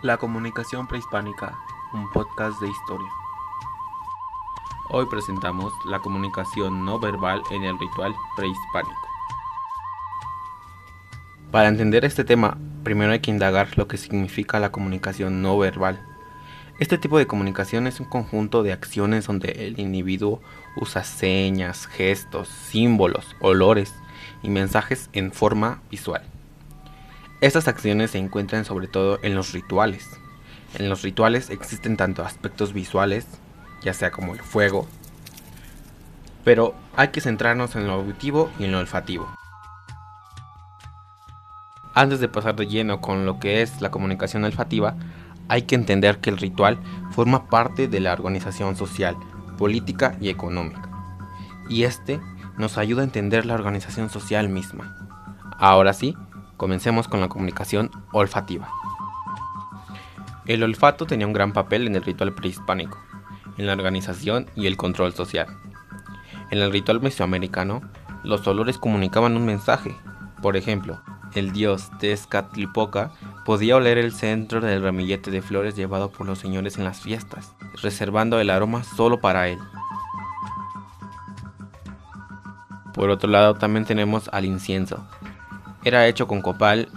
La comunicación prehispánica, un podcast de historia. Hoy presentamos la comunicación no verbal en el ritual prehispánico. Para entender este tema, primero hay que indagar lo que significa la comunicación no verbal. Este tipo de comunicación es un conjunto de acciones donde el individuo usa señas, gestos, símbolos, olores y mensajes en forma visual. Estas acciones se encuentran sobre todo en los rituales. En los rituales existen tanto aspectos visuales, ya sea como el fuego, pero hay que centrarnos en lo auditivo y en lo olfativo. Antes de pasar de lleno con lo que es la comunicación olfativa, hay que entender que el ritual forma parte de la organización social, política y económica. Y este nos ayuda a entender la organización social misma. Ahora sí, Comencemos con la comunicación olfativa. El olfato tenía un gran papel en el ritual prehispánico, en la organización y el control social. En el ritual mesoamericano, los olores comunicaban un mensaje. Por ejemplo, el dios Tezcatlipoca podía oler el centro del ramillete de flores llevado por los señores en las fiestas, reservando el aroma solo para él. Por otro lado, también tenemos al incienso, era hecho con copal,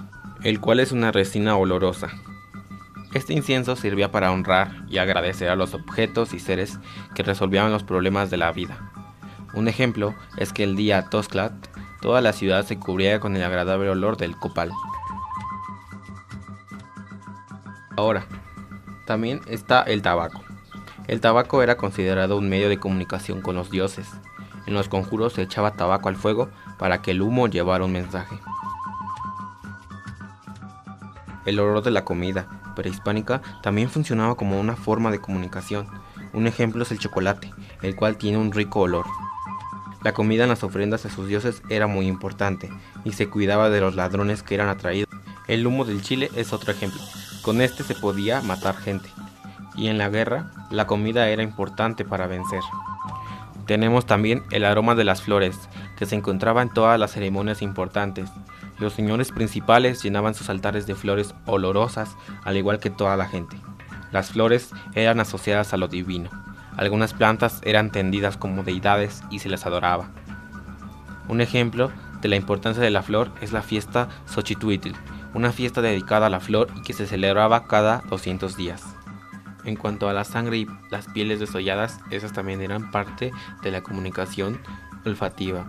el cual es una resina olorosa. Este incienso servía para honrar y agradecer a los objetos y seres que resolvían los problemas de la vida. Un ejemplo es que el día Tosclat, toda la ciudad se cubría con el agradable olor del copal. Ahora, también está el tabaco. El tabaco era considerado un medio de comunicación con los dioses. En los conjuros se echaba tabaco al fuego para que el humo llevara un mensaje. El olor de la comida prehispánica también funcionaba como una forma de comunicación. Un ejemplo es el chocolate, el cual tiene un rico olor. La comida en las ofrendas a sus dioses era muy importante y se cuidaba de los ladrones que eran atraídos. El humo del chile es otro ejemplo. Con este se podía matar gente. Y en la guerra, la comida era importante para vencer. Tenemos también el aroma de las flores, que se encontraba en todas las ceremonias importantes. Los señores principales llenaban sus altares de flores olorosas, al igual que toda la gente. Las flores eran asociadas a lo divino. Algunas plantas eran tendidas como deidades y se les adoraba. Un ejemplo de la importancia de la flor es la fiesta Xochitl, una fiesta dedicada a la flor y que se celebraba cada 200 días. En cuanto a la sangre y las pieles desolladas, esas también eran parte de la comunicación olfativa.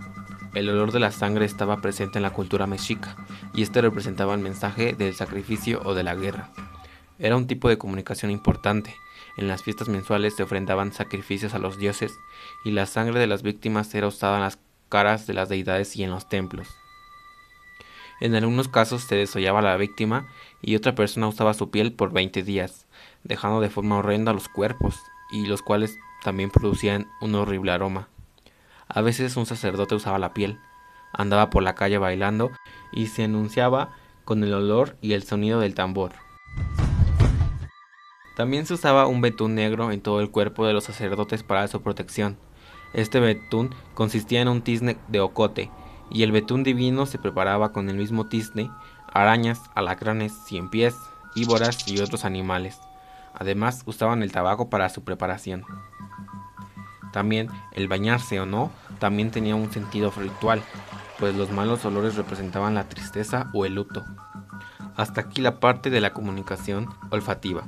El olor de la sangre estaba presente en la cultura mexica y este representaba el mensaje del sacrificio o de la guerra. Era un tipo de comunicación importante. En las fiestas mensuales se ofrendaban sacrificios a los dioses y la sangre de las víctimas era usada en las caras de las deidades y en los templos. En algunos casos se desollaba a la víctima y otra persona usaba su piel por 20 días, dejando de forma horrenda los cuerpos, y los cuales también producían un horrible aroma. A veces un sacerdote usaba la piel, andaba por la calle bailando y se anunciaba con el olor y el sonido del tambor. También se usaba un betún negro en todo el cuerpo de los sacerdotes para su protección. Este betún consistía en un tizne de ocote, y el betún divino se preparaba con el mismo tizne, arañas, alacranes, cien pies, víboras y otros animales. Además usaban el tabaco para su preparación. También el bañarse o no también tenía un sentido ritual, pues los malos olores representaban la tristeza o el luto. Hasta aquí la parte de la comunicación olfativa.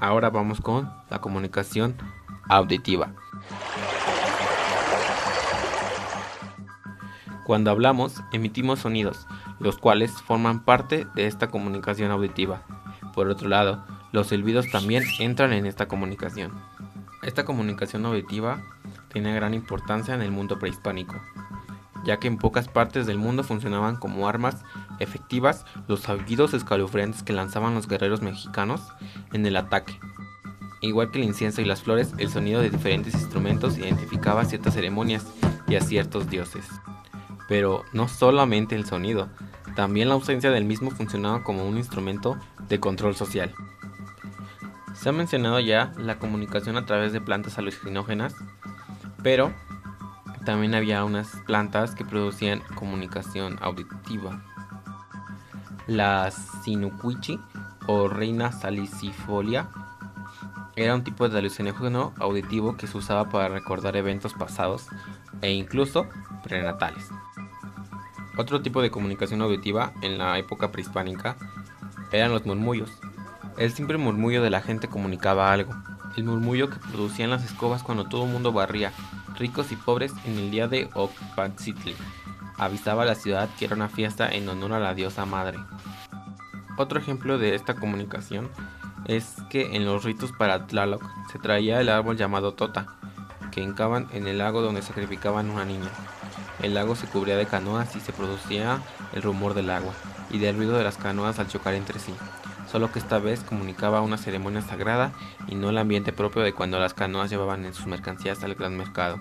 Ahora vamos con la comunicación auditiva. Cuando hablamos, emitimos sonidos, los cuales forman parte de esta comunicación auditiva. Por otro lado, los silbidos también entran en esta comunicación. Esta comunicación auditiva tiene gran importancia en el mundo prehispánico, ya que en pocas partes del mundo funcionaban como armas efectivas los aullidos escalofriantes que lanzaban los guerreros mexicanos en el ataque. Igual que el incienso y las flores, el sonido de diferentes instrumentos identificaba ciertas ceremonias y a ciertos dioses. Pero no solamente el sonido, también la ausencia del mismo funcionaba como un instrumento de control social. Se ha mencionado ya la comunicación a través de plantas alucinógenas, pero también había unas plantas que producían comunicación auditiva. La sinuquichi o reina salicifolia era un tipo de alucinógeno auditivo que se usaba para recordar eventos pasados e incluso prenatales. Otro tipo de comunicación auditiva en la época prehispánica eran los murmullos. El simple murmullo de la gente comunicaba algo. El murmullo que producían las escobas cuando todo el mundo barría, ricos y pobres, en el día de Ocpatzitli. Avisaba a la ciudad que era una fiesta en honor a la diosa madre. Otro ejemplo de esta comunicación es que en los ritos para Tlaloc se traía el árbol llamado Tota, que hincaban en el lago donde sacrificaban una niña. El lago se cubría de canoas y se producía el rumor del agua y del ruido de las canoas al chocar entre sí, solo que esta vez comunicaba una ceremonia sagrada y no el ambiente propio de cuando las canoas llevaban en sus mercancías al gran mercado.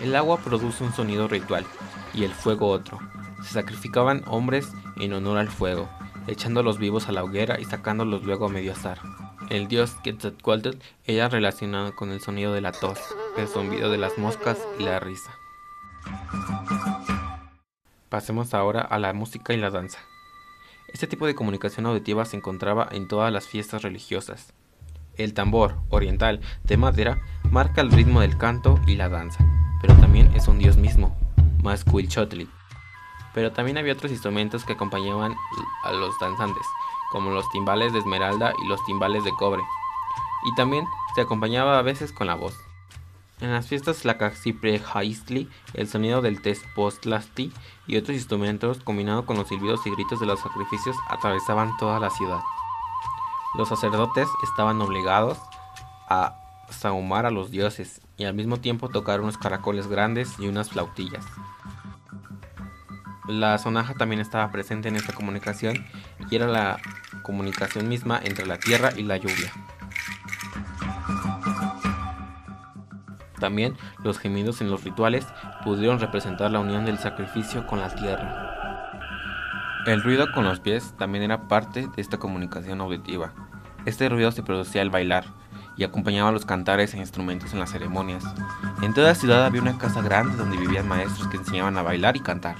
El agua produce un sonido ritual y el fuego otro. Se sacrificaban hombres en honor al fuego, echándolos vivos a la hoguera y sacándolos luego a medio azar. El dios Quetzalcoatl era relacionado con el sonido de la tos, el zumbido de las moscas y la risa. Pasemos ahora a la música y la danza. Este tipo de comunicación auditiva se encontraba en todas las fiestas religiosas. El tambor oriental de madera marca el ritmo del canto y la danza, pero también es un dios mismo, Masquilchotli. Pero también había otros instrumentos que acompañaban a los danzantes, como los timbales de esmeralda y los timbales de cobre. Y también se acompañaba a veces con la voz. En las fiestas Haistli, el sonido del Tespostlasti y otros instrumentos, combinado con los silbidos y gritos de los sacrificios, atravesaban toda la ciudad. Los sacerdotes estaban obligados a sahumar a los dioses y al mismo tiempo tocar unos caracoles grandes y unas flautillas. La sonaja también estaba presente en esta comunicación y era la comunicación misma entre la tierra y la lluvia. También los gemidos en los rituales pudieron representar la unión del sacrificio con la tierra. El ruido con los pies también era parte de esta comunicación auditiva. Este ruido se producía al bailar y acompañaba los cantares e instrumentos en las ceremonias. En toda ciudad había una casa grande donde vivían maestros que enseñaban a bailar y cantar.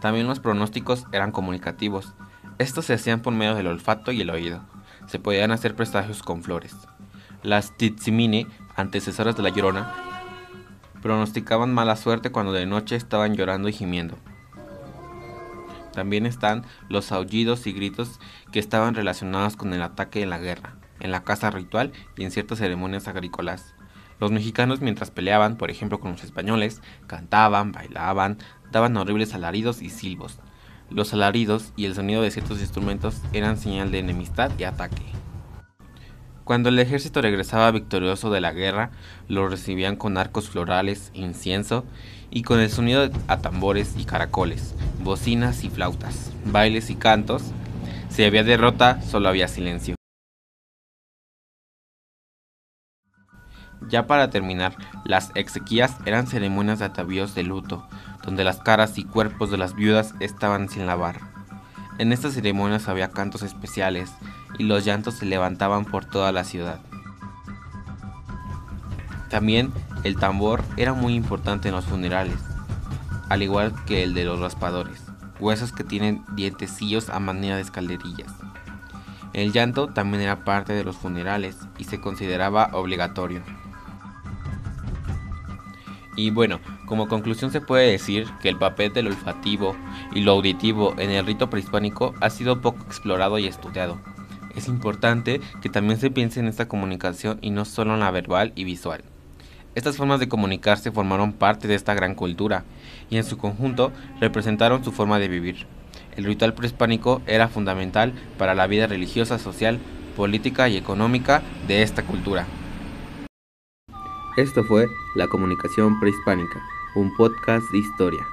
También los pronósticos eran comunicativos. Estos se hacían por medio del olfato y el oído. Se podían hacer presagios con flores. Las titsimine antecesoras de la llorona, pronosticaban mala suerte cuando de noche estaban llorando y gimiendo. También están los aullidos y gritos que estaban relacionados con el ataque en la guerra, en la casa ritual y en ciertas ceremonias agrícolas. Los mexicanos mientras peleaban, por ejemplo con los españoles, cantaban, bailaban, daban horribles alaridos y silbos. Los alaridos y el sonido de ciertos instrumentos eran señal de enemistad y ataque. Cuando el ejército regresaba victorioso de la guerra, lo recibían con arcos florales, incienso y con el sonido a tambores y caracoles, bocinas y flautas, bailes y cantos. Si había derrota, solo había silencio. Ya para terminar, las exequias eran ceremonias de atavíos de luto, donde las caras y cuerpos de las viudas estaban sin lavar. En estas ceremonias había cantos especiales, y los llantos se levantaban por toda la ciudad. También el tambor era muy importante en los funerales, al igual que el de los raspadores, huesos que tienen dientecillos a manera de escalerillas. El llanto también era parte de los funerales y se consideraba obligatorio. Y bueno, como conclusión se puede decir que el papel del olfativo y lo auditivo en el rito prehispánico ha sido poco explorado y estudiado es importante que también se piense en esta comunicación y no solo en la verbal y visual. Estas formas de comunicarse formaron parte de esta gran cultura y en su conjunto representaron su forma de vivir. El ritual prehispánico era fundamental para la vida religiosa, social, política y económica de esta cultura. Esto fue La Comunicación Prehispánica, un podcast de historia.